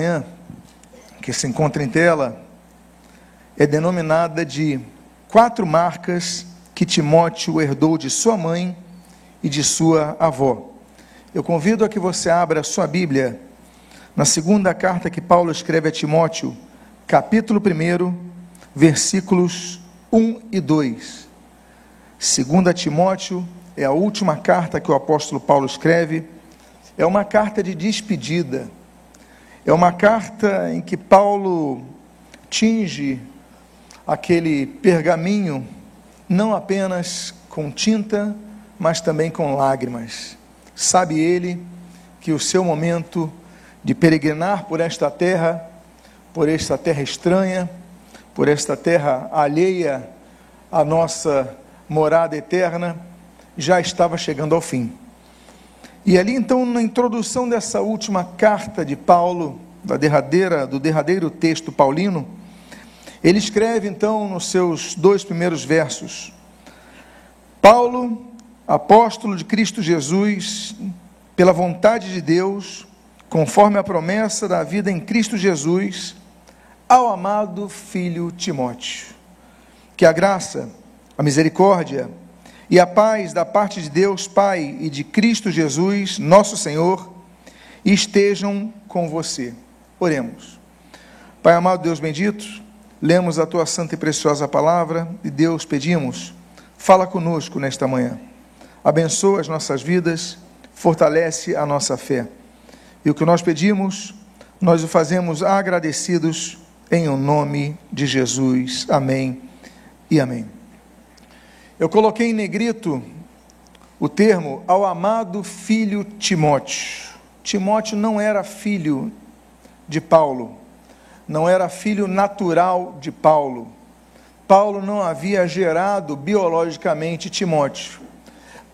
manhã, que se encontra em tela, é denominada de quatro marcas que Timóteo herdou de sua mãe e de sua avó. Eu convido a que você abra a sua Bíblia na segunda carta que Paulo escreve a Timóteo, capítulo 1, versículos 1 e 2. Segunda Timóteo é a última carta que o apóstolo Paulo escreve, é uma carta de despedida é uma carta em que Paulo tinge aquele pergaminho não apenas com tinta, mas também com lágrimas. Sabe ele que o seu momento de peregrinar por esta terra, por esta terra estranha, por esta terra alheia à nossa morada eterna, já estava chegando ao fim. E ali então, na introdução dessa última carta de Paulo, da derradeira, do derradeiro texto paulino, ele escreve então nos seus dois primeiros versos: Paulo, apóstolo de Cristo Jesus, pela vontade de Deus, conforme a promessa da vida em Cristo Jesus, ao amado filho Timóteo. Que a graça, a misericórdia, e a paz da parte de Deus Pai e de Cristo Jesus, nosso Senhor, estejam com você. Oremos. Pai amado Deus bendito, lemos a tua santa e preciosa palavra e Deus pedimos, fala conosco nesta manhã. Abençoa as nossas vidas, fortalece a nossa fé. E o que nós pedimos, nós o fazemos agradecidos em o nome de Jesus. Amém e amém. Eu coloquei em negrito o termo ao amado filho Timóteo. Timóteo não era filho de Paulo, não era filho natural de Paulo. Paulo não havia gerado biologicamente Timóteo.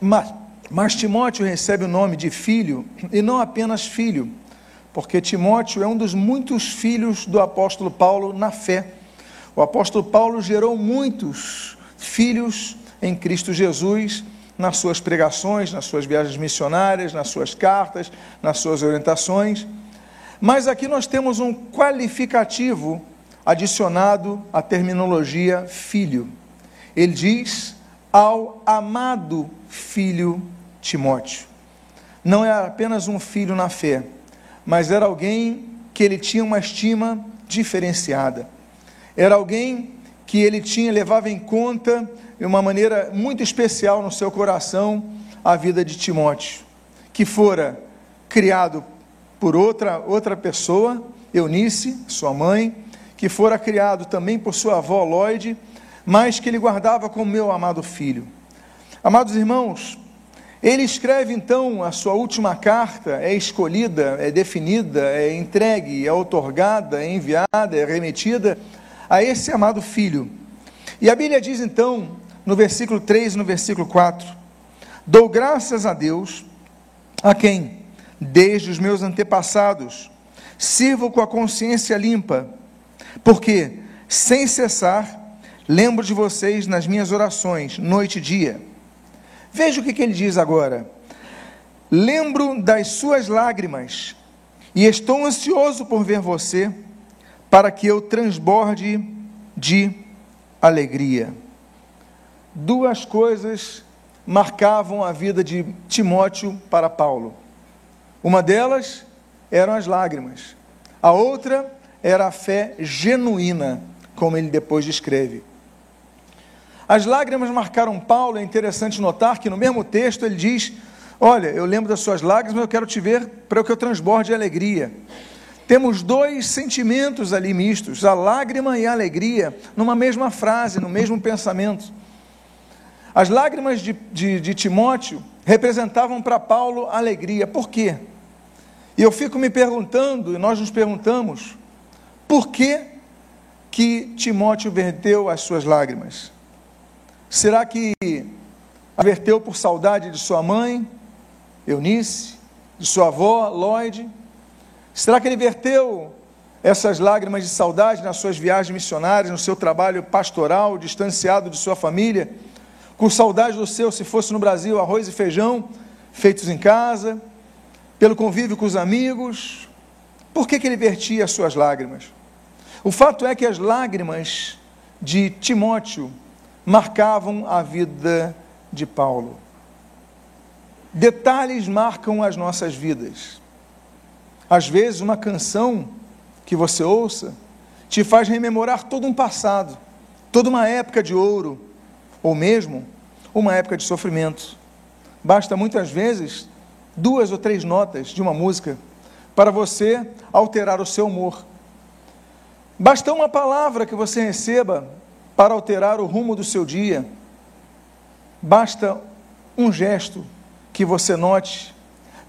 Mas, mas Timóteo recebe o nome de filho, e não apenas filho, porque Timóteo é um dos muitos filhos do apóstolo Paulo na fé. O apóstolo Paulo gerou muitos filhos em Cristo Jesus, nas suas pregações, nas suas viagens missionárias, nas suas cartas, nas suas orientações. Mas aqui nós temos um qualificativo adicionado à terminologia filho. Ele diz ao amado filho Timóteo. Não é apenas um filho na fé, mas era alguém que ele tinha uma estima diferenciada. Era alguém que ele tinha levava em conta de uma maneira muito especial no seu coração a vida de Timóteo, que fora criado por outra, outra pessoa, Eunice, sua mãe, que fora criado também por sua avó Lloyd, mas que ele guardava como meu amado filho. Amados irmãos, ele escreve então a sua última carta, é escolhida, é definida, é entregue, é otorgada, é enviada, é remetida a esse amado filho. E a Bíblia diz então no versículo 3 e no versículo 4. Dou graças a Deus, a quem, desde os meus antepassados, sirvo com a consciência limpa, porque, sem cessar, lembro de vocês nas minhas orações, noite e dia. Veja o que, que ele diz agora. Lembro das suas lágrimas e estou ansioso por ver você, para que eu transborde de alegria duas coisas marcavam a vida de Timóteo para Paulo. Uma delas eram as lágrimas, a outra era a fé genuína, como ele depois descreve. As lágrimas marcaram Paulo, é interessante notar que no mesmo texto ele diz: Olha, eu lembro das suas lágrimas, mas eu quero te ver para que eu transborde alegria. Temos dois sentimentos ali mistos, a lágrima e a alegria, numa mesma frase, no mesmo pensamento. As lágrimas de, de, de Timóteo representavam para Paulo alegria. Por quê? E eu fico me perguntando, e nós nos perguntamos, por que, que Timóteo verteu as suas lágrimas? Será que a verteu por saudade de sua mãe, Eunice, de sua avó, Lloyd? Será que ele verteu essas lágrimas de saudade nas suas viagens missionárias, no seu trabalho pastoral, distanciado de sua família? com saudade do seu, se fosse no Brasil, arroz e feijão feitos em casa, pelo convívio com os amigos, Por que, que ele vertia as suas lágrimas? O fato é que as lágrimas de Timóteo marcavam a vida de Paulo. Detalhes marcam as nossas vidas. Às vezes, uma canção que você ouça te faz rememorar todo um passado, toda uma época de ouro, ou mesmo uma época de sofrimento. Basta muitas vezes duas ou três notas de uma música para você alterar o seu humor. Basta uma palavra que você receba para alterar o rumo do seu dia. Basta um gesto que você note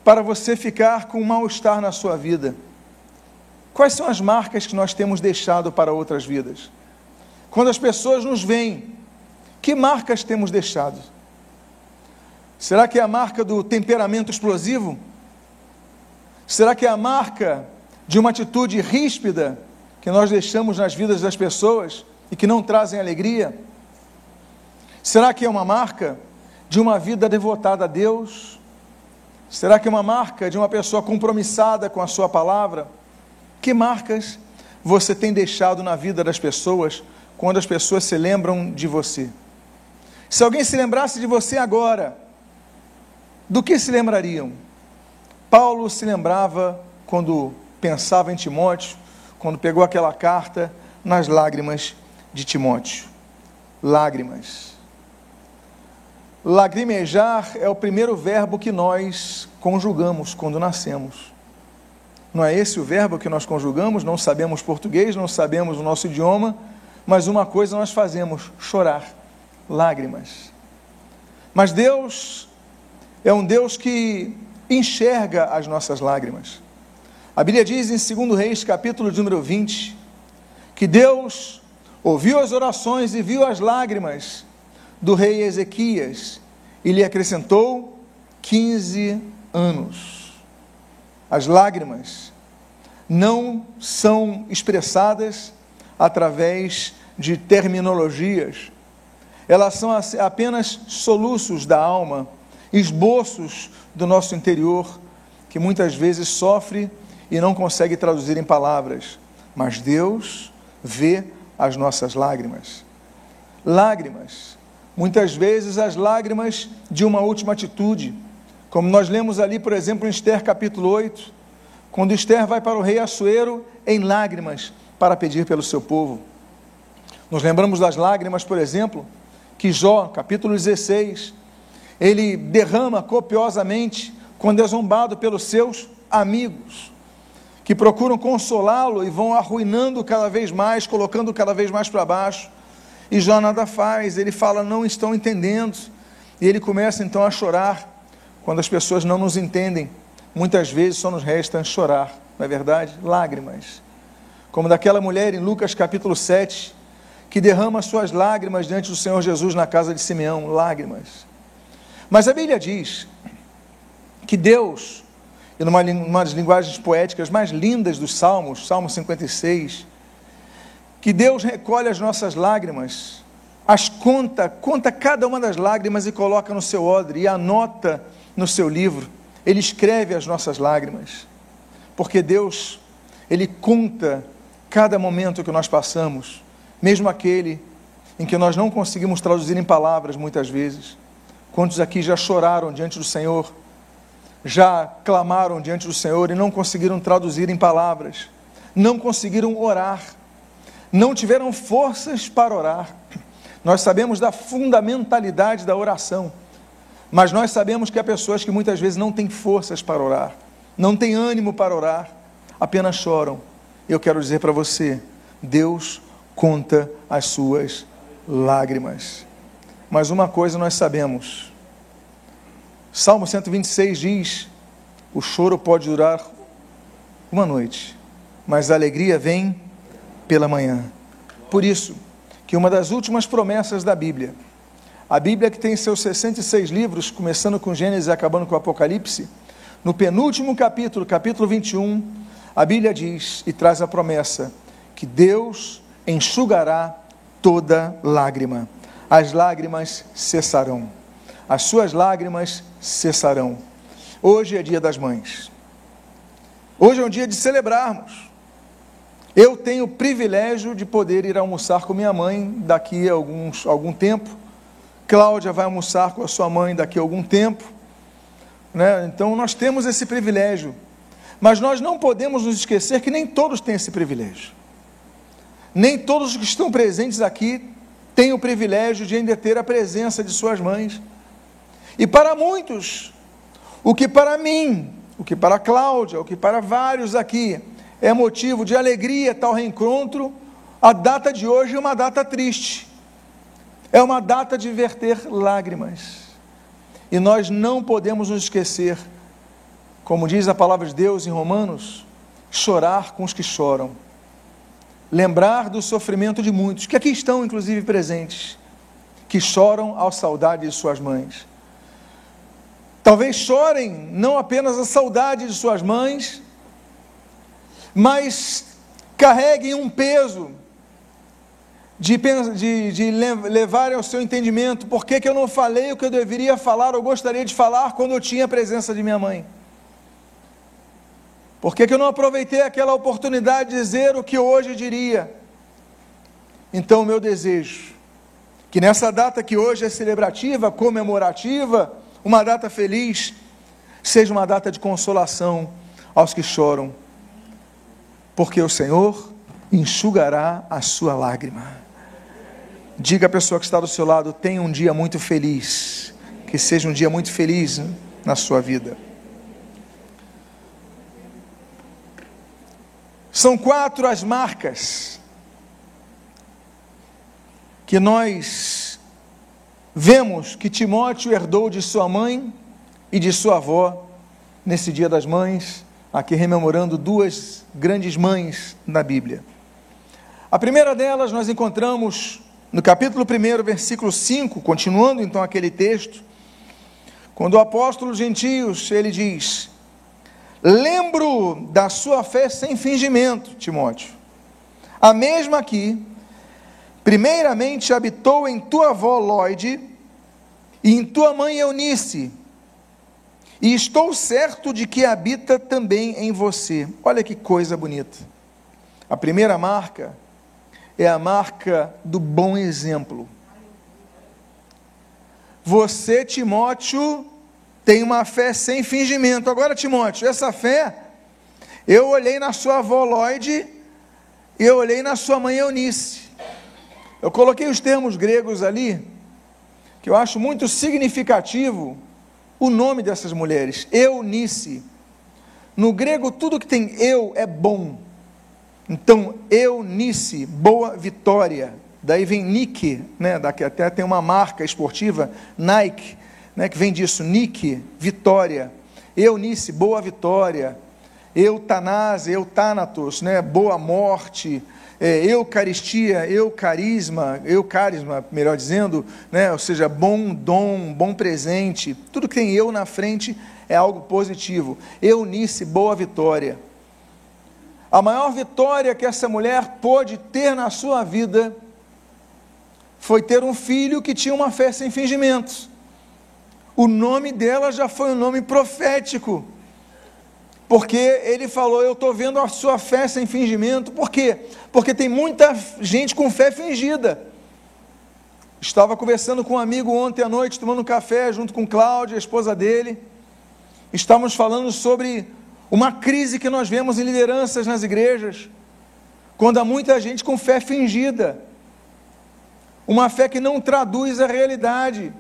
para você ficar com um mal-estar na sua vida. Quais são as marcas que nós temos deixado para outras vidas? Quando as pessoas nos veem, que marcas temos deixado? Será que é a marca do temperamento explosivo? Será que é a marca de uma atitude ríspida que nós deixamos nas vidas das pessoas e que não trazem alegria? Será que é uma marca de uma vida devotada a Deus? Será que é uma marca de uma pessoa compromissada com a Sua palavra? Que marcas você tem deixado na vida das pessoas quando as pessoas se lembram de você? Se alguém se lembrasse de você agora, do que se lembrariam? Paulo se lembrava, quando pensava em Timóteo, quando pegou aquela carta, nas lágrimas de Timóteo. Lágrimas. Lagrimejar é o primeiro verbo que nós conjugamos quando nascemos. Não é esse o verbo que nós conjugamos? Não sabemos português, não sabemos o nosso idioma, mas uma coisa nós fazemos: chorar, lágrimas. Mas Deus é um Deus que enxerga as nossas lágrimas. A Bíblia diz em 2 Reis, capítulo de número 20, que Deus ouviu as orações e viu as lágrimas do rei Ezequias e lhe acrescentou 15 anos. As lágrimas não são expressadas através de terminologias, elas são apenas soluços da alma esboços do nosso interior que muitas vezes sofre e não consegue traduzir em palavras, mas Deus vê as nossas lágrimas. Lágrimas, muitas vezes as lágrimas de uma última atitude, como nós lemos ali, por exemplo, em Esther capítulo 8, quando Esther vai para o rei Assuero em lágrimas para pedir pelo seu povo. Nos lembramos das lágrimas, por exemplo, que Jó, capítulo 16, ele derrama copiosamente quando é zombado pelos seus amigos, que procuram consolá-lo e vão arruinando cada vez mais, colocando cada vez mais para baixo. E Jó nada faz, ele fala, não estão entendendo. E ele começa então a chorar. Quando as pessoas não nos entendem, muitas vezes só nos resta chorar, não é verdade? Lágrimas. Como daquela mulher em Lucas capítulo 7, que derrama suas lágrimas diante do Senhor Jesus na casa de Simeão, lágrimas. Mas a Bíblia diz que Deus, e numa, numa das linguagens poéticas mais lindas dos Salmos, Salmo 56, que Deus recolhe as nossas lágrimas, as conta, conta cada uma das lágrimas e coloca no seu odre e anota no seu livro. Ele escreve as nossas lágrimas, porque Deus, Ele conta cada momento que nós passamos, mesmo aquele em que nós não conseguimos traduzir em palavras muitas vezes. Quantos aqui já choraram diante do Senhor, já clamaram diante do Senhor e não conseguiram traduzir em palavras, não conseguiram orar, não tiveram forças para orar. Nós sabemos da fundamentalidade da oração, mas nós sabemos que há pessoas que muitas vezes não têm forças para orar, não têm ânimo para orar, apenas choram. Eu quero dizer para você: Deus conta as suas lágrimas. Mas uma coisa nós sabemos. Salmo 126 diz: o choro pode durar uma noite, mas a alegria vem pela manhã. Por isso, que uma das últimas promessas da Bíblia, a Bíblia que tem seus 66 livros, começando com Gênesis e acabando com Apocalipse, no penúltimo capítulo, capítulo 21, a Bíblia diz e traz a promessa que Deus enxugará toda lágrima as lágrimas cessarão. As suas lágrimas cessarão. Hoje é dia das mães. Hoje é um dia de celebrarmos. Eu tenho o privilégio de poder ir almoçar com minha mãe daqui a alguns, algum tempo. Cláudia vai almoçar com a sua mãe daqui a algum tempo. Né? Então nós temos esse privilégio. Mas nós não podemos nos esquecer que nem todos têm esse privilégio. Nem todos que estão presentes aqui têm o privilégio de ainda ter a presença de suas mães. E para muitos, o que para mim, o que para Cláudia, o que para vários aqui é motivo de alegria tal reencontro, a data de hoje é uma data triste. É uma data de verter lágrimas. E nós não podemos nos esquecer, como diz a palavra de Deus em Romanos, chorar com os que choram. Lembrar do sofrimento de muitos, que aqui estão inclusive presentes, que choram ao saudade de suas mães. Talvez chorem não apenas a saudade de suas mães, mas carreguem um peso de, de, de levarem ao seu entendimento por que, que eu não falei o que eu deveria falar ou gostaria de falar quando eu tinha a presença de minha mãe. Por que, que eu não aproveitei aquela oportunidade de dizer o que hoje diria? Então, o meu desejo, que nessa data que hoje é celebrativa, comemorativa, uma data feliz, seja uma data de consolação aos que choram, porque o Senhor enxugará a sua lágrima. Diga à pessoa que está do seu lado: tenha um dia muito feliz, que seja um dia muito feliz né, na sua vida. São quatro as marcas que nós Vemos que Timóteo herdou de sua mãe e de sua avó nesse Dia das Mães, aqui rememorando duas grandes mães na Bíblia. A primeira delas nós encontramos no capítulo 1, versículo 5, continuando então aquele texto, quando o apóstolo gentios, ele diz: Lembro da sua fé sem fingimento, Timóteo, a mesma que Primeiramente habitou em tua avó Lloyd e em tua mãe Eunice, e estou certo de que habita também em você. Olha que coisa bonita. A primeira marca é a marca do bom exemplo. Você, Timóteo, tem uma fé sem fingimento. Agora, Timóteo, essa fé, eu olhei na sua avó Lloyd e eu olhei na sua mãe Eunice. Eu coloquei os termos gregos ali, que eu acho muito significativo o nome dessas mulheres, Eunice. No grego, tudo que tem eu é bom. Então, Eunice, boa vitória. Daí vem Nike, né, daqui até tem uma marca esportiva, Nike, né, que vem disso, Nike, vitória. Eunice, boa vitória. Eutanase, eutanatos, né, boa morte é, eucaristia, eucarisma, eucarisma, melhor dizendo, né? ou seja, bom dom, bom presente, tudo que tem eu na frente é algo positivo. Eunice, boa vitória. A maior vitória que essa mulher pôde ter na sua vida foi ter um filho que tinha uma fé sem fingimentos. O nome dela já foi um nome profético porque ele falou: Eu estou vendo a sua fé sem fingimento. Por quê? Porque tem muita gente com fé fingida. Estava conversando com um amigo ontem à noite, tomando um café junto com Cláudia, a esposa dele. Estávamos falando sobre uma crise que nós vemos em lideranças nas igrejas, quando há muita gente com fé fingida, uma fé que não traduz a realidade.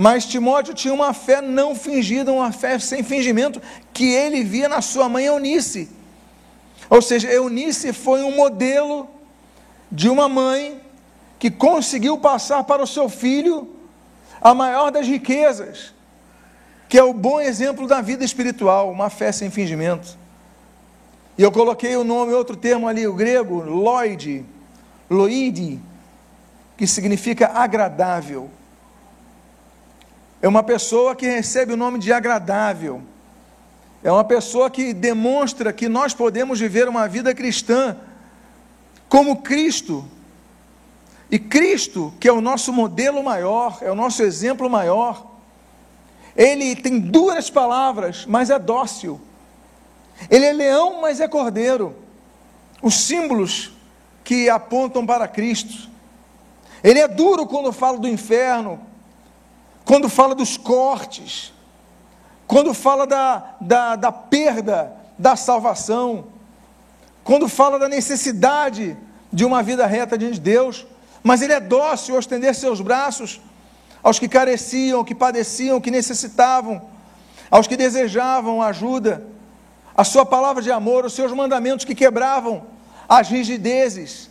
Mas Timóteo tinha uma fé não fingida, uma fé sem fingimento, que ele via na sua mãe Eunice. Ou seja, Eunice foi um modelo de uma mãe que conseguiu passar para o seu filho a maior das riquezas, que é o bom exemplo da vida espiritual, uma fé sem fingimento. E eu coloquei o nome, outro termo ali, o grego, loide, loide, que significa agradável é uma pessoa que recebe o nome de agradável. É uma pessoa que demonstra que nós podemos viver uma vida cristã como Cristo. E Cristo, que é o nosso modelo maior, é o nosso exemplo maior, ele tem duras palavras, mas é dócil. Ele é leão, mas é cordeiro. Os símbolos que apontam para Cristo. Ele é duro quando fala do inferno, quando fala dos cortes, quando fala da, da, da perda da salvação, quando fala da necessidade de uma vida reta diante de Deus, mas ele é dócil ao estender seus braços aos que careciam, que padeciam, que necessitavam, aos que desejavam ajuda, a sua palavra de amor, os seus mandamentos que quebravam as rigidezes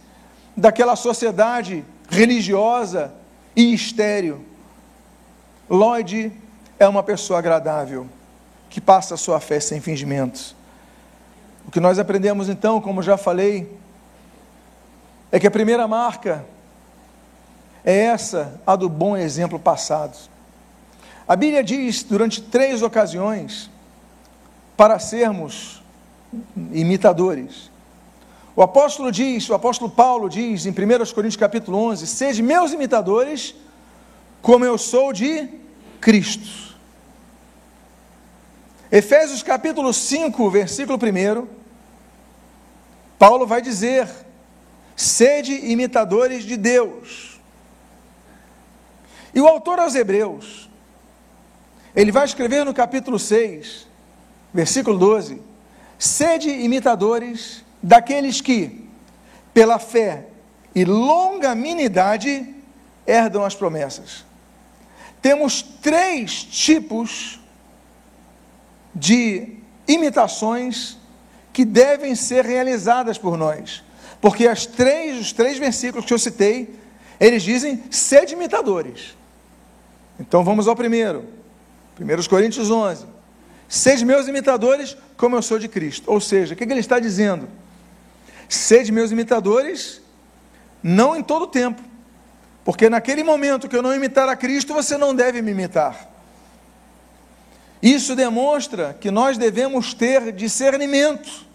daquela sociedade religiosa e estéril. Lloyd é uma pessoa agradável, que passa a sua fé sem fingimentos. O que nós aprendemos então, como já falei, é que a primeira marca é essa, a do bom exemplo passado. A Bíblia diz durante três ocasiões para sermos imitadores. O apóstolo diz, o apóstolo Paulo diz em 1 Coríntios capítulo 11: Sede meus imitadores, como eu sou de Cristo. Efésios capítulo 5, versículo 1, Paulo vai dizer: Sede imitadores de Deus. E o autor aos Hebreus, ele vai escrever no capítulo 6, versículo 12: Sede imitadores daqueles que, pela fé e longanimidade, herdam as promessas. Temos três tipos de imitações que devem ser realizadas por nós. Porque as três, os três versículos que eu citei, eles dizem sede imitadores. Então vamos ao primeiro. 1 Coríntios 11. Sede meus imitadores, como eu sou de Cristo. Ou seja, o que, ele está dizendo? Sede meus imitadores, não em todo tempo. Porque naquele momento que eu não imitar a Cristo, você não deve me imitar. Isso demonstra que nós devemos ter discernimento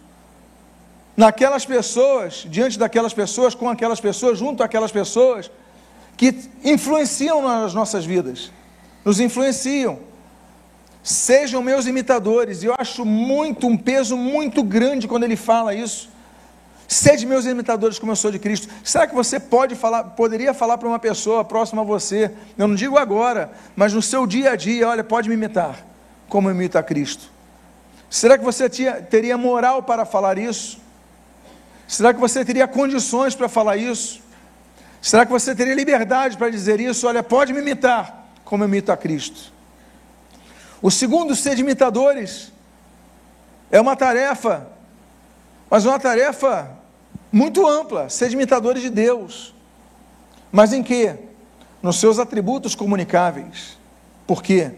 naquelas pessoas, diante daquelas pessoas, com aquelas pessoas, junto àquelas pessoas que influenciam nas nossas vidas, nos influenciam. Sejam meus imitadores, e eu acho muito um peso muito grande quando ele fala isso. Sede meus imitadores como eu sou de Cristo. Será que você pode falar, poderia falar para uma pessoa próxima a você? Eu não digo agora, mas no seu dia a dia, olha, pode me imitar, como imita a Cristo. Será que você teria moral para falar isso? Será que você teria condições para falar isso? Será que você teria liberdade para dizer isso? Olha, pode me imitar, como eu imito a Cristo. O segundo, ser imitadores, é uma tarefa, mas uma tarefa muito ampla, ser imitadores de Deus. Mas em que? Nos seus atributos comunicáveis. Por quê?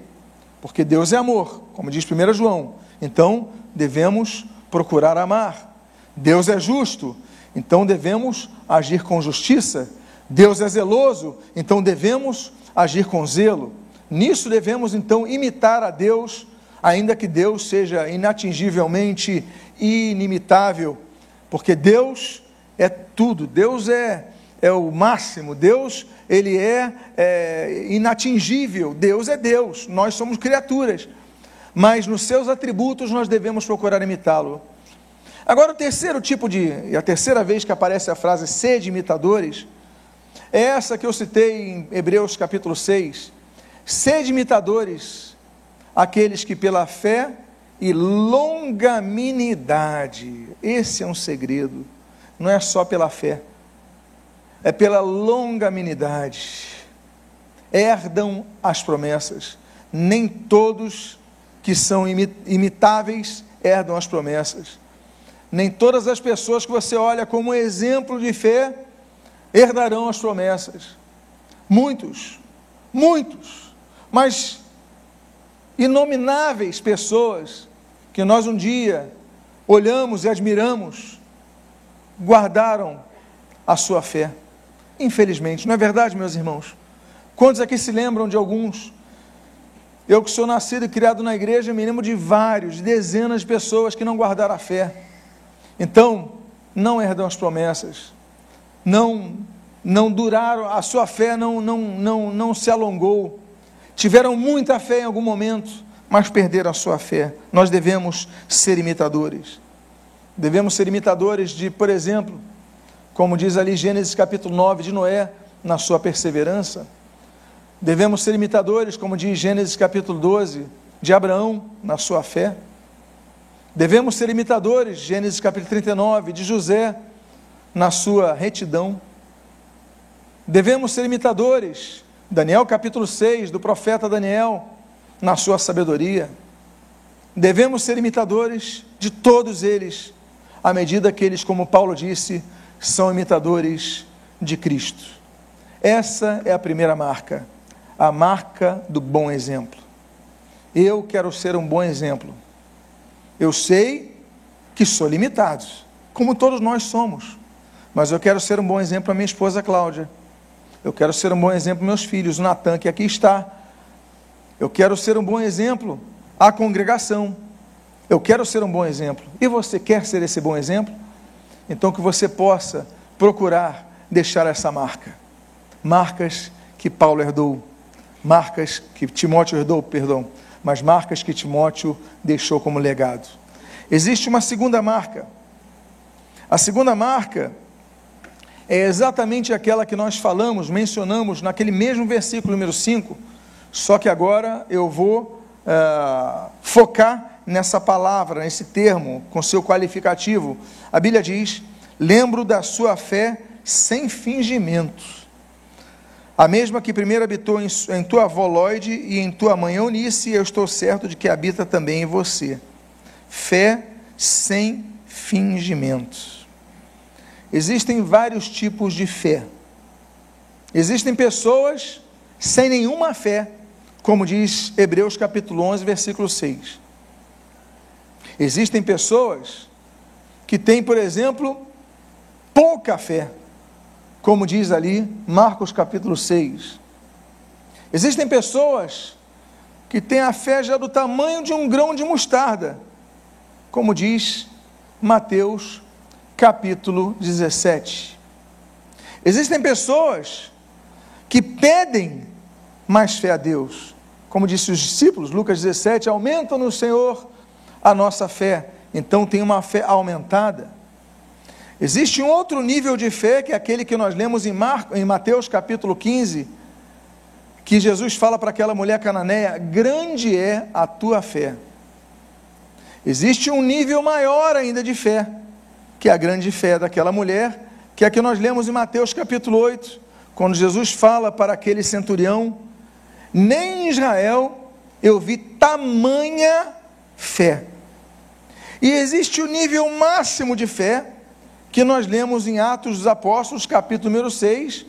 Porque Deus é amor, como diz 1 João. Então, devemos procurar amar. Deus é justo, então devemos agir com justiça. Deus é zeloso, então devemos agir com zelo. Nisso devemos então imitar a Deus, ainda que Deus seja inatingivelmente inimitável, porque Deus é tudo, Deus é, é o máximo, Deus ele é, é inatingível, Deus é Deus, nós somos criaturas, mas nos seus atributos nós devemos procurar imitá-lo. Agora, o terceiro tipo de, e a terceira vez que aparece a frase sede imitadores, é essa que eu citei em Hebreus capítulo 6. Sede imitadores, aqueles que pela fé e longanimidade, esse é um segredo, não é só pela fé, é pela longanimidade, herdam as promessas. Nem todos que são imitáveis herdam as promessas. Nem todas as pessoas que você olha como exemplo de fé herdarão as promessas. Muitos, muitos, mas inomináveis pessoas que nós um dia olhamos e admiramos, guardaram a sua fé. Infelizmente, não é verdade, meus irmãos? Quantos aqui se lembram de alguns? Eu que sou nascido e criado na igreja, me lembro de vários, de dezenas de pessoas que não guardaram a fé. Então, não herdam as promessas, não não duraram, a sua fé não, não, não, não se alongou, tiveram muita fé em algum momento, mas perderam a sua fé. Nós devemos ser imitadores. Devemos ser imitadores de, por exemplo, como diz ali Gênesis capítulo 9 de Noé, na sua perseverança. Devemos ser imitadores, como diz Gênesis capítulo 12, de Abraão, na sua fé. Devemos ser imitadores, Gênesis capítulo 39, de José, na sua retidão. Devemos ser imitadores, Daniel capítulo 6, do profeta Daniel, na sua sabedoria. Devemos ser imitadores de todos eles, à medida que eles, como Paulo disse, são imitadores de Cristo. Essa é a primeira marca, a marca do bom exemplo. Eu quero ser um bom exemplo. Eu sei que sou limitado, como todos nós somos, mas eu quero ser um bom exemplo para minha esposa Cláudia. Eu quero ser um bom exemplo para meus filhos, o Natan, que aqui está, eu quero ser um bom exemplo à congregação. Eu quero ser um bom exemplo. E você quer ser esse bom exemplo? Então que você possa procurar deixar essa marca. Marcas que Paulo herdou, marcas que Timóteo herdou, perdão, mas marcas que Timóteo deixou como legado. Existe uma segunda marca. A segunda marca é exatamente aquela que nós falamos, mencionamos naquele mesmo versículo número 5 só que agora eu vou uh, focar nessa palavra, nesse termo, com seu qualificativo. A Bíblia diz: lembro da sua fé sem fingimentos. A mesma que primeiro habitou em, em tua avó Lloyd e em tua mãe Eunice, eu estou certo de que habita também em você. Fé sem fingimentos. Existem vários tipos de fé. Existem pessoas sem nenhuma fé, como diz Hebreus capítulo 11, versículo 6. Existem pessoas que têm, por exemplo, pouca fé, como diz ali Marcos capítulo 6. Existem pessoas que têm a fé já do tamanho de um grão de mostarda, como diz Mateus capítulo 17. Existem pessoas que pedem mais fé a Deus, como disse os discípulos, Lucas 17, aumenta no Senhor a nossa fé. Então tem uma fé aumentada. Existe um outro nível de fé, que é aquele que nós lemos em, Mar... em Mateus capítulo 15, que Jesus fala para aquela mulher cananeia: grande é a tua fé. Existe um nível maior ainda de fé, que é a grande fé daquela mulher, que é que nós lemos em Mateus capítulo 8, quando Jesus fala para aquele centurião nem em Israel eu vi tamanha fé. E existe o nível máximo de fé que nós lemos em Atos dos Apóstolos, capítulo número 6,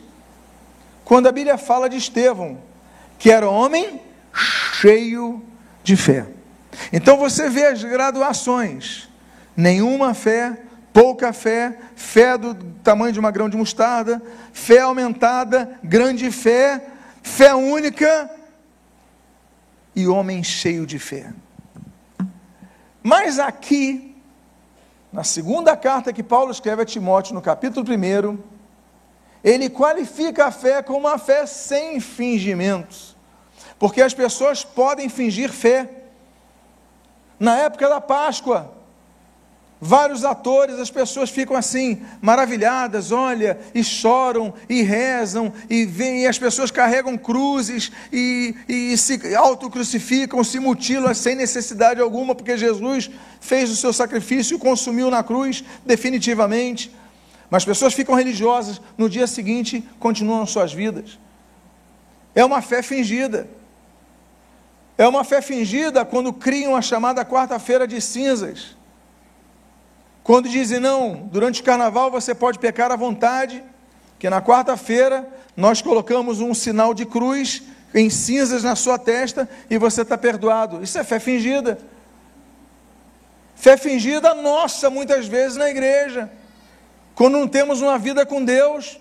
quando a Bíblia fala de Estevão, que era homem cheio de fé. Então você vê as graduações: nenhuma fé, pouca fé, fé do tamanho de uma grão de mostarda, fé aumentada, grande fé, fé única e homem cheio de fé. Mas aqui, na segunda carta que Paulo escreve a Timóteo, no capítulo 1, ele qualifica a fé como uma fé sem fingimentos. Porque as pessoas podem fingir fé. Na época da Páscoa, Vários atores, as pessoas ficam assim, maravilhadas, olha, e choram, e rezam, e e as pessoas carregam cruzes, e, e se autocrucificam, se mutilam sem necessidade alguma, porque Jesus fez o seu sacrifício e consumiu na cruz, definitivamente. Mas pessoas ficam religiosas, no dia seguinte continuam suas vidas. É uma fé fingida. É uma fé fingida quando criam a chamada quarta-feira de cinzas quando dizem, não, durante o carnaval você pode pecar à vontade, que na quarta-feira nós colocamos um sinal de cruz em cinzas na sua testa e você está perdoado. Isso é fé fingida. Fé fingida nossa, muitas vezes na igreja. Quando não temos uma vida com Deus,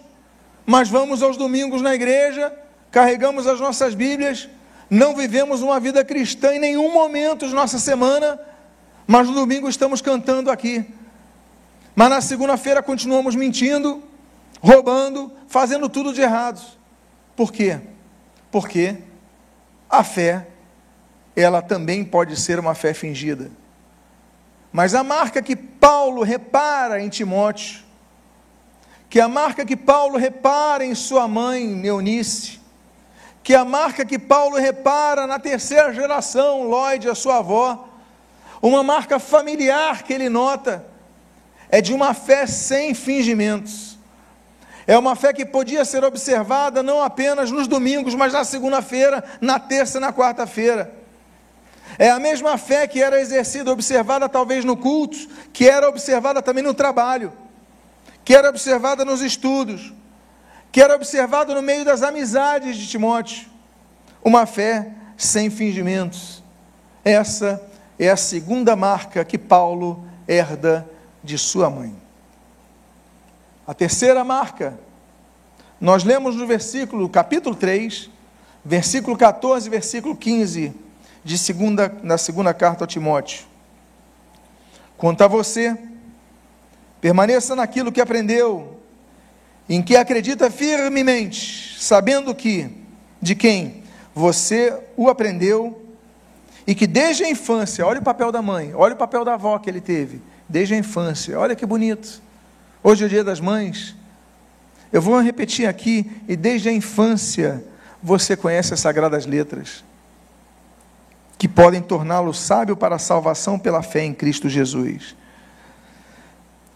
mas vamos aos domingos na igreja, carregamos as nossas Bíblias, não vivemos uma vida cristã em nenhum momento de nossa semana, mas no domingo estamos cantando aqui. Mas na segunda-feira continuamos mentindo, roubando, fazendo tudo de errado. Por quê? Porque a fé ela também pode ser uma fé fingida. Mas a marca que Paulo repara em Timóteo, que a marca que Paulo repara em sua mãe, Eunice, que a marca que Paulo repara na terceira geração, Lloyd, a sua avó, uma marca familiar que ele nota, é de uma fé sem fingimentos. É uma fé que podia ser observada não apenas nos domingos, mas na segunda-feira, na terça e na quarta-feira. É a mesma fé que era exercida, observada talvez no culto, que era observada também no trabalho, que era observada nos estudos, que era observada no meio das amizades de Timóteo. Uma fé sem fingimentos. Essa é a segunda marca que Paulo herda de sua mãe. A terceira marca, nós lemos no versículo, capítulo 3, versículo 14, versículo 15, de segunda, na segunda carta a Timóteo. Quanto a você, permaneça naquilo que aprendeu, em que acredita firmemente, sabendo que, de quem você o aprendeu, e que desde a infância, olha o papel da mãe, olha o papel da avó que ele teve, desde a infância. Olha que bonito. Hoje é o dia das mães. Eu vou repetir aqui, e desde a infância você conhece as sagradas letras, que podem torná-lo sábio para a salvação pela fé em Cristo Jesus.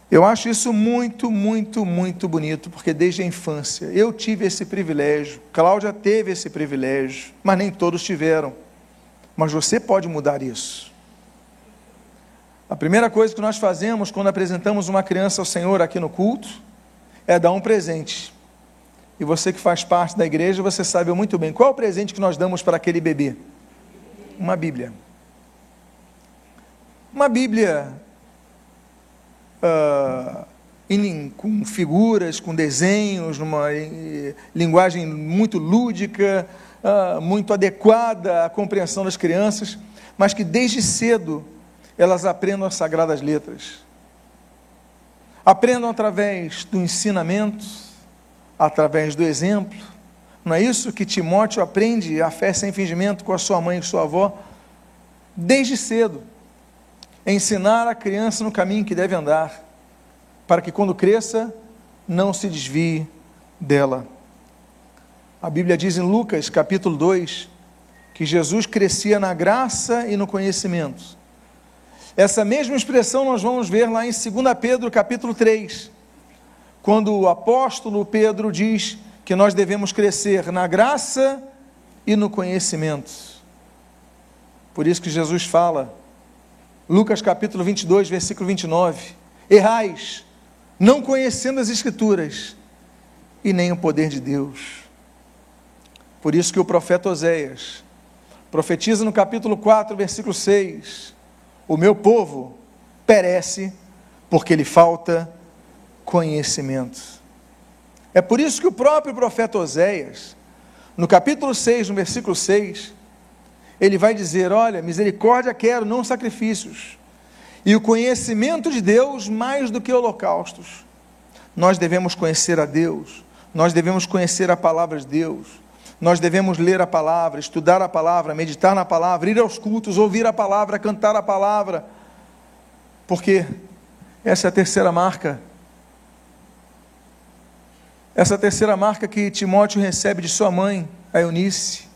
Eu acho isso muito, muito, muito bonito, porque desde a infância eu tive esse privilégio, Cláudia teve esse privilégio, mas nem todos tiveram. Mas você pode mudar isso. A primeira coisa que nós fazemos quando apresentamos uma criança ao Senhor aqui no culto é dar um presente. E você que faz parte da igreja, você sabe muito bem qual é o presente que nós damos para aquele bebê? Uma Bíblia. Uma Bíblia uh, em, com figuras, com desenhos, numa linguagem muito lúdica, uh, muito adequada à compreensão das crianças, mas que desde cedo elas aprendam as sagradas letras. Aprendam através do ensinamento, através do exemplo. Não é isso que Timóteo aprende a fé sem fingimento com a sua mãe e sua avó? Desde cedo. Ensinar a criança no caminho que deve andar, para que quando cresça, não se desvie dela. A Bíblia diz em Lucas capítulo 2 que Jesus crescia na graça e no conhecimento essa mesma expressão nós vamos ver lá em 2 Pedro capítulo 3, quando o apóstolo Pedro diz que nós devemos crescer na graça e no conhecimento. Por isso que Jesus fala, Lucas capítulo 22, versículo 29, errais, não conhecendo as Escrituras e nem o poder de Deus. Por isso que o profeta Oséias profetiza no capítulo 4, versículo 6, o meu povo perece porque lhe falta conhecimento. É por isso que o próprio profeta Oséias, no capítulo 6, no versículo 6, ele vai dizer: Olha, misericórdia quero, não sacrifícios, e o conhecimento de Deus mais do que holocaustos. Nós devemos conhecer a Deus, nós devemos conhecer a palavra de Deus, nós devemos ler a palavra, estudar a palavra, meditar na palavra, ir aos cultos, ouvir a palavra, cantar a palavra, porque essa é a terceira marca. Essa terceira marca que Timóteo recebe de sua mãe, a Eunice,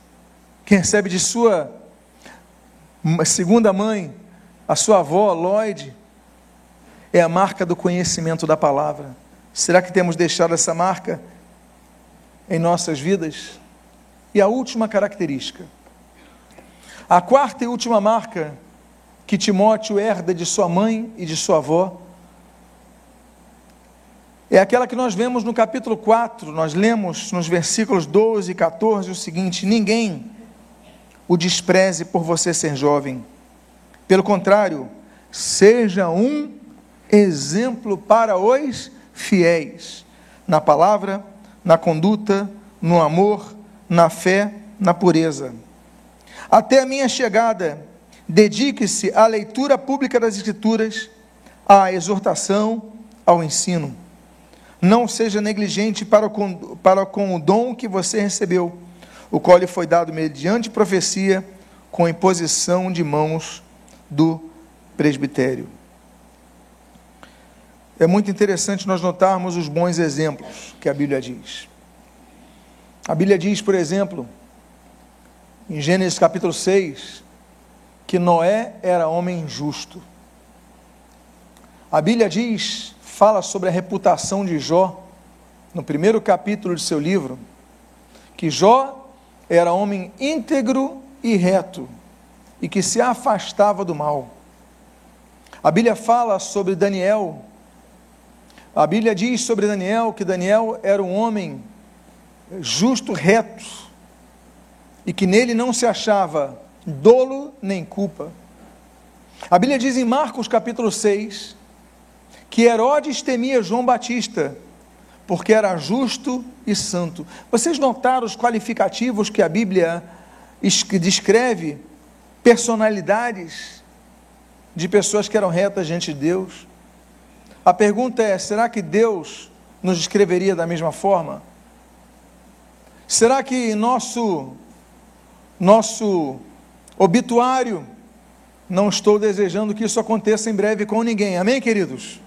que recebe de sua segunda mãe, a sua avó, Lloyd, é a marca do conhecimento da palavra. Será que temos deixado essa marca em nossas vidas? E a última característica. A quarta e última marca que Timóteo herda de sua mãe e de sua avó é aquela que nós vemos no capítulo 4, nós lemos nos versículos 12 e 14 o seguinte: Ninguém o despreze por você ser jovem. Pelo contrário, seja um exemplo para os fiéis, na palavra, na conduta, no amor, na fé, na pureza. Até a minha chegada, dedique-se à leitura pública das Escrituras, à exortação, ao ensino. Não seja negligente para com, para com o dom que você recebeu, o qual lhe foi dado mediante profecia, com imposição de mãos do presbitério. É muito interessante nós notarmos os bons exemplos que a Bíblia diz. A Bíblia diz, por exemplo, em Gênesis capítulo 6, que Noé era homem justo. A Bíblia diz, fala sobre a reputação de Jó, no primeiro capítulo de seu livro, que Jó era homem íntegro e reto, e que se afastava do mal. A Bíblia fala sobre Daniel. A Bíblia diz sobre Daniel que Daniel era um homem justo, reto, e que nele não se achava dolo nem culpa. A Bíblia diz em Marcos capítulo 6 que Herodes temia João Batista, porque era justo e santo. Vocês notaram os qualificativos que a Bíblia descreve personalidades de pessoas que eram retas diante de Deus? A pergunta é: será que Deus nos descreveria da mesma forma? Será que nosso nosso obituário não estou desejando que isso aconteça em breve com ninguém. Amém, queridos?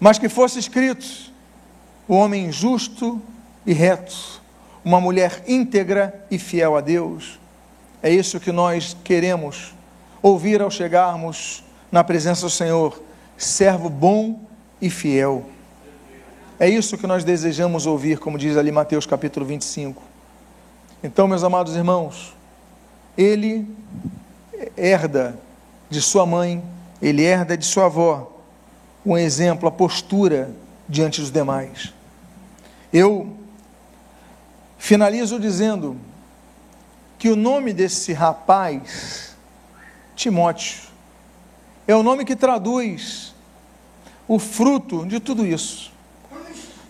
Mas que fosse escrito o homem justo e reto, uma mulher íntegra e fiel a Deus. É isso que nós queremos ouvir ao chegarmos na presença do Senhor, servo bom e fiel. É isso que nós desejamos ouvir, como diz ali Mateus capítulo 25. Então, meus amados irmãos, ele herda de sua mãe, ele herda de sua avó um exemplo, a postura diante dos demais. Eu finalizo dizendo que o nome desse rapaz, Timóteo, é o nome que traduz o fruto de tudo isso.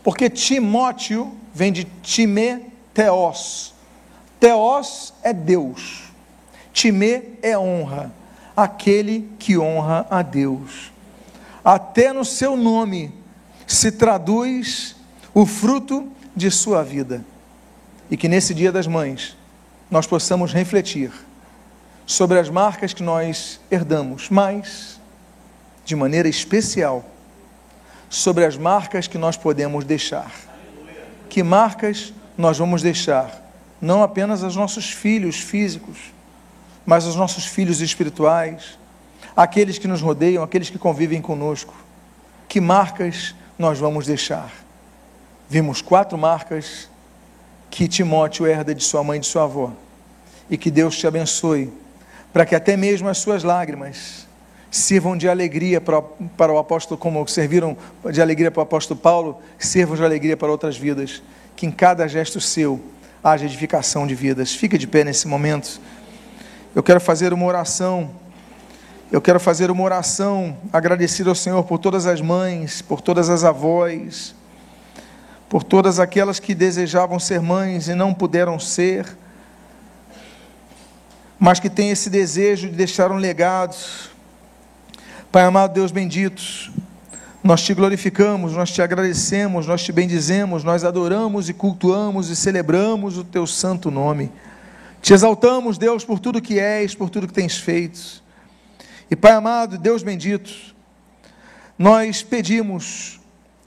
Porque Timóteo vem de Time Teos. Teos é Deus. Time é honra. Aquele que honra a Deus. Até no seu nome se traduz o fruto de sua vida. E que nesse Dia das Mães nós possamos refletir sobre as marcas que nós herdamos, mas de maneira especial sobre as marcas que nós podemos deixar. Que marcas nós vamos deixar? Não apenas aos nossos filhos físicos, mas aos nossos filhos espirituais, aqueles que nos rodeiam, aqueles que convivem conosco. Que marcas nós vamos deixar? Vimos quatro marcas que Timóteo herda de sua mãe e de sua avó. E que Deus te abençoe, para que até mesmo as suas lágrimas sirvam de alegria para, para o apóstolo, como serviram de alegria para o apóstolo Paulo, sirvam de alegria para outras vidas. Que em cada gesto seu haja edificação de vidas. Fica de pé nesse momento. Eu quero fazer uma oração. Eu quero fazer uma oração agradecido ao Senhor por todas as mães, por todas as avós, por todas aquelas que desejavam ser mães e não puderam ser, mas que têm esse desejo de deixar um legado Pai amado, Deus bendito, nós te glorificamos, nós te agradecemos, nós te bendizemos, nós adoramos e cultuamos e celebramos o teu santo nome. Te exaltamos, Deus, por tudo que és, por tudo que tens feito. E Pai amado, Deus bendito, nós pedimos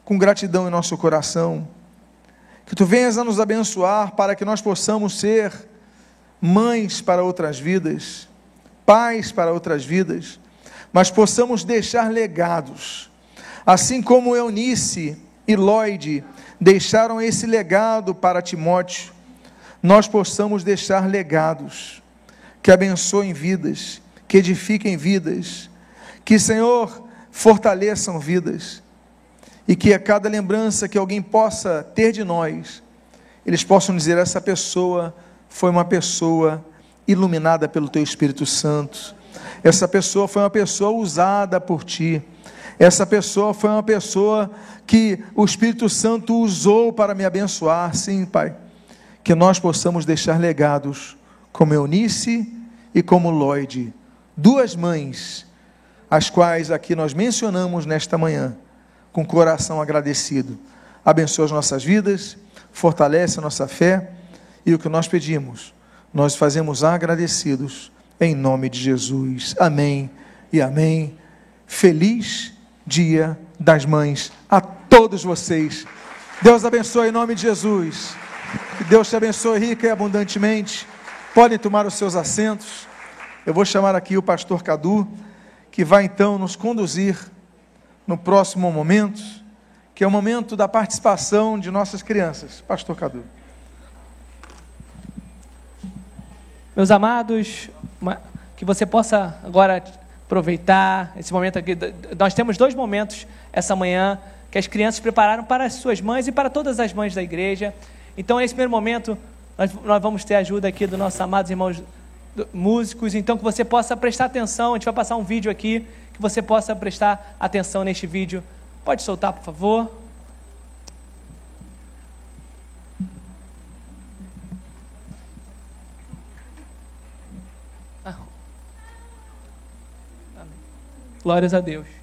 com gratidão em nosso coração que tu venhas a nos abençoar para que nós possamos ser mães para outras vidas, pais para outras vidas mas possamos deixar legados. Assim como Eunice e Lloyd deixaram esse legado para Timóteo, nós possamos deixar legados que abençoem vidas, que edifiquem vidas, que, Senhor, fortaleçam vidas e que a cada lembrança que alguém possa ter de nós, eles possam dizer: essa pessoa foi uma pessoa iluminada pelo Teu Espírito Santo essa pessoa foi uma pessoa usada por ti. Essa pessoa foi uma pessoa que o Espírito Santo usou para me abençoar. Sim, Pai. Que nós possamos deixar legados como Eunice e como Lloyd, duas mães, as quais aqui nós mencionamos nesta manhã, com coração agradecido. Abençoa as nossas vidas, fortalece a nossa fé e o que nós pedimos, nós fazemos agradecidos em nome de Jesus. Amém e amém. Feliz Dia das Mães a todos vocês. Deus abençoe em nome de Jesus. Que Deus te abençoe rica e abundantemente. Podem tomar os seus assentos. Eu vou chamar aqui o pastor Cadu, que vai então nos conduzir no próximo momento, que é o momento da participação de nossas crianças. Pastor Cadu. Meus amados, que você possa agora aproveitar esse momento aqui. Nós temos dois momentos essa manhã que as crianças prepararam para as suas mães e para todas as mães da igreja. Então, nesse primeiro momento, nós, nós vamos ter a ajuda aqui dos nossos amados irmãos músicos. Então, que você possa prestar atenção. A gente vai passar um vídeo aqui, que você possa prestar atenção neste vídeo. Pode soltar, por favor. Glórias a Deus.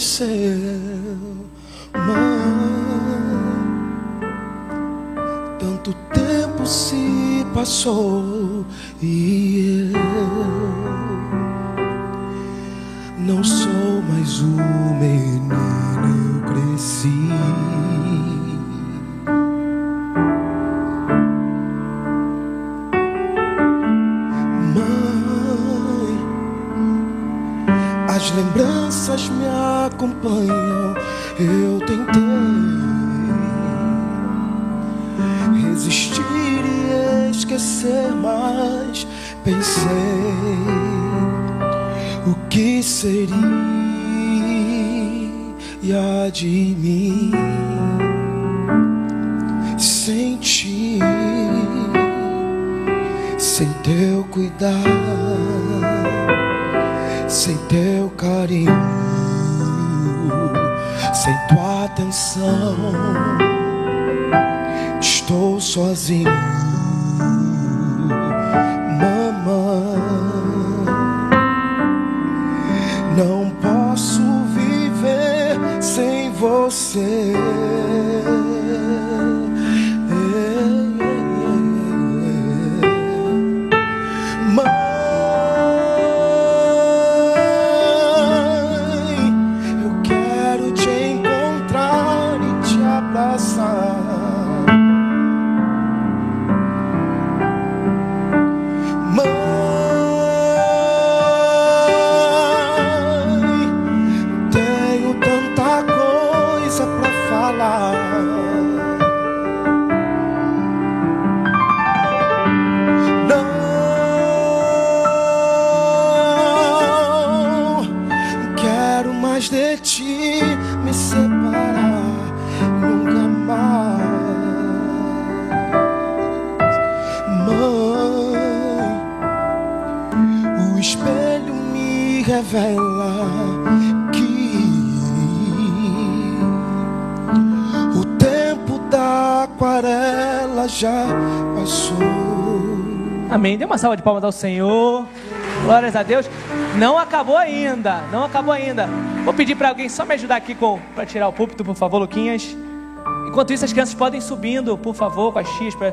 Aconteceu, mãe. Tanto tempo se passou e estou sozinho, mamãe. Não posso viver sem você. Amém. Dê uma salva de palmas ao Senhor. Glórias a Deus. Não acabou ainda. Não acabou ainda. Vou pedir para alguém só me ajudar aqui com para tirar o púlpito, por favor, Luquinhas. Enquanto isso, as crianças podem subindo, por favor, com as X. Pra...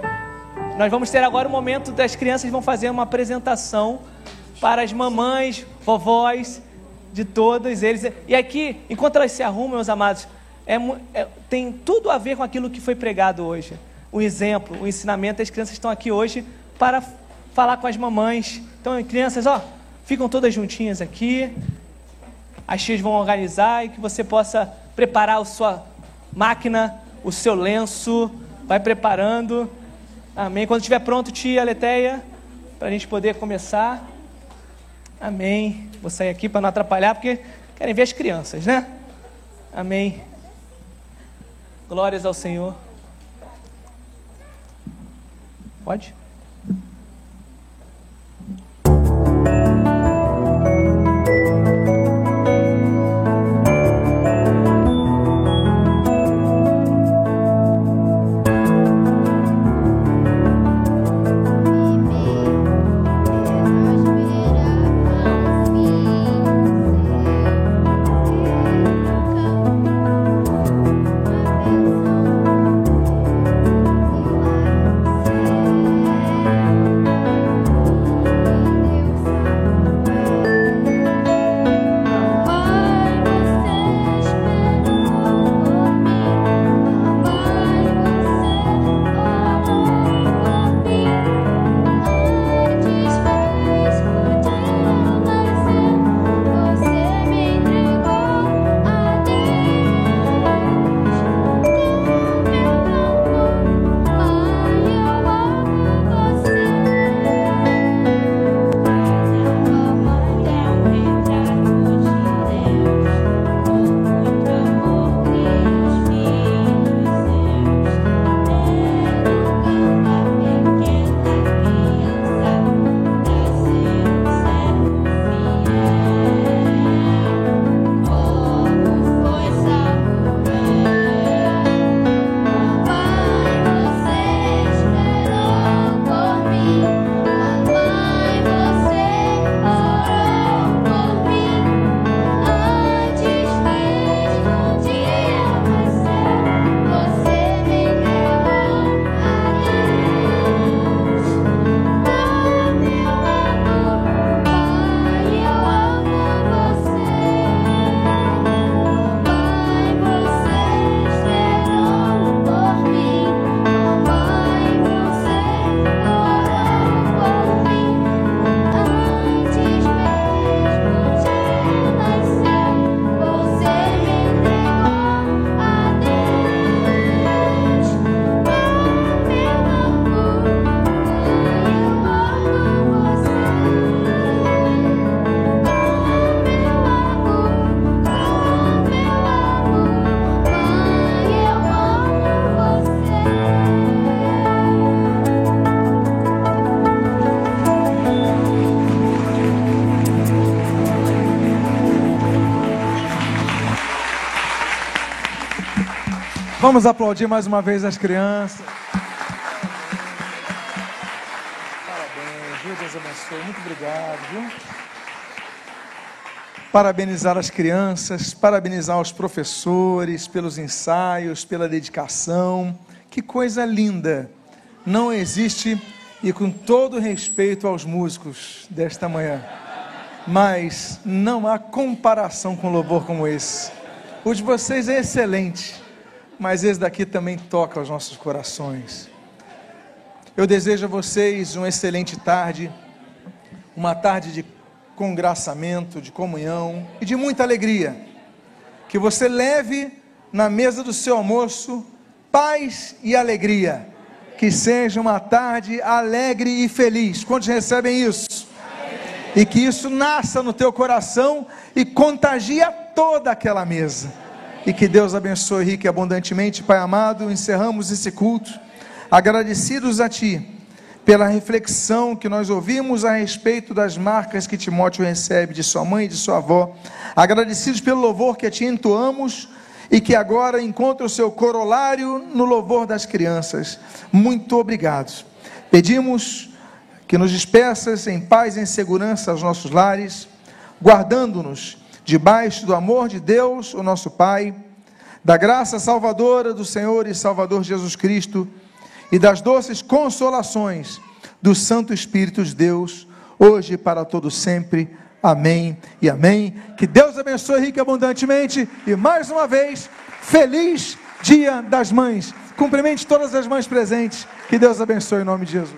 Nós vamos ter agora o um momento das crianças vão fazer uma apresentação para as mamães, vovós, de todos eles. E aqui, enquanto elas se arrumam, meus amados, é, é, tem tudo a ver com aquilo que foi pregado hoje. O exemplo, o ensinamento. As crianças estão aqui hoje para falar com as mamães. Então, crianças, ó, ficam todas juntinhas aqui. As tias vão organizar e que você possa preparar a sua máquina, o seu lenço. Vai preparando. Amém. Quando estiver pronto, tia Leteia, para a gente poder começar. Amém. Vou sair aqui para não atrapalhar, porque querem ver as crianças, né? Amém. Glórias ao Senhor. Pode? Vamos aplaudir mais uma vez as crianças. Parabéns, viu? Deus abençoe. Muito obrigado, viu? Parabenizar as crianças, parabenizar os professores pelos ensaios, pela dedicação. Que coisa linda! Não existe, e com todo respeito aos músicos desta manhã, mas não há comparação com louvor como esse. O de vocês é excelente mas esse daqui também toca os nossos corações. Eu desejo a vocês uma excelente tarde, uma tarde de congraçamento, de comunhão e de muita alegria. Que você leve na mesa do seu almoço paz e alegria. Que seja uma tarde alegre e feliz. Quantos recebem isso? E que isso nasça no teu coração e contagia toda aquela mesa e que Deus abençoe rique e abundantemente. Pai amado, encerramos esse culto, agradecidos a Ti pela reflexão que nós ouvimos a respeito das marcas que Timóteo recebe de sua mãe e de sua avó, agradecidos pelo louvor que a Ti entoamos e que agora encontra o seu corolário no louvor das crianças. Muito obrigado. Pedimos que nos despeças em paz e em segurança aos nossos lares, guardando-nos debaixo do amor de Deus, o nosso Pai, da graça salvadora do Senhor e Salvador Jesus Cristo e das doces consolações do Santo Espírito de Deus, hoje e para todo sempre. Amém e amém. Que Deus abençoe rica e abundantemente e mais uma vez, feliz Dia das Mães. Cumprimente todas as mães presentes. Que Deus abençoe em nome de Jesus.